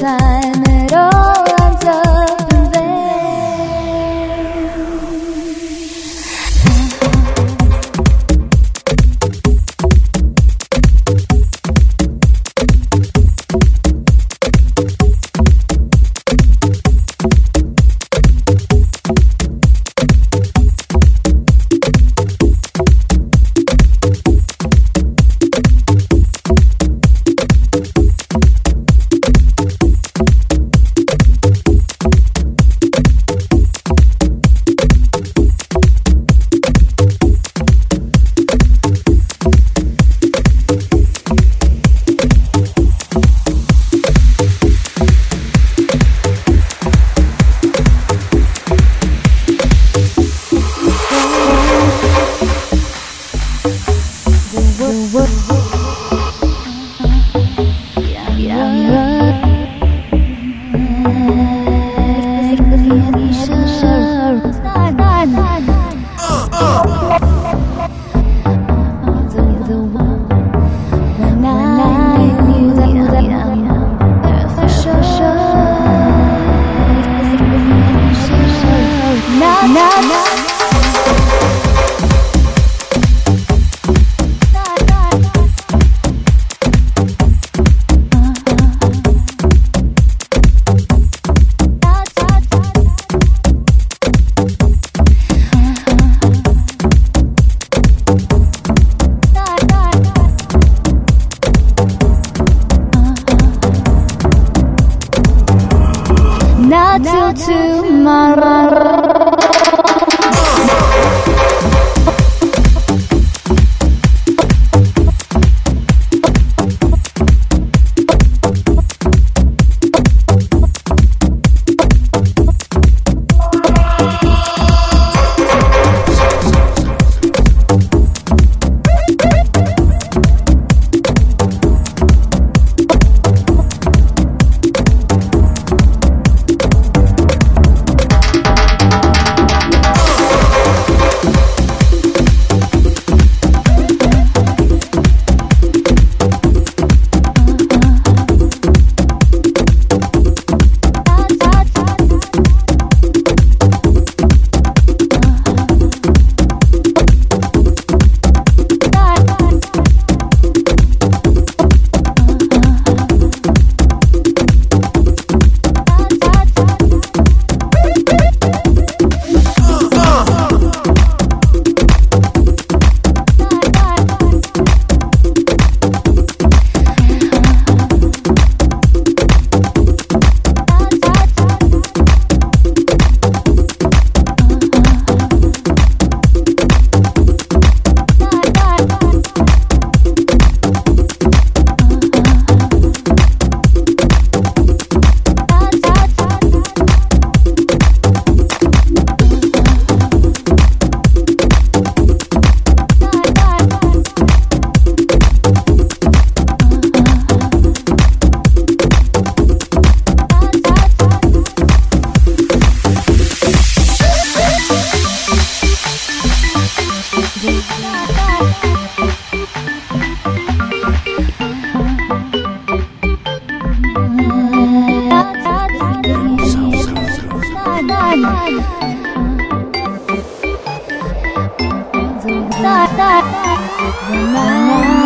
time. Bye. Until tomorrow. Night.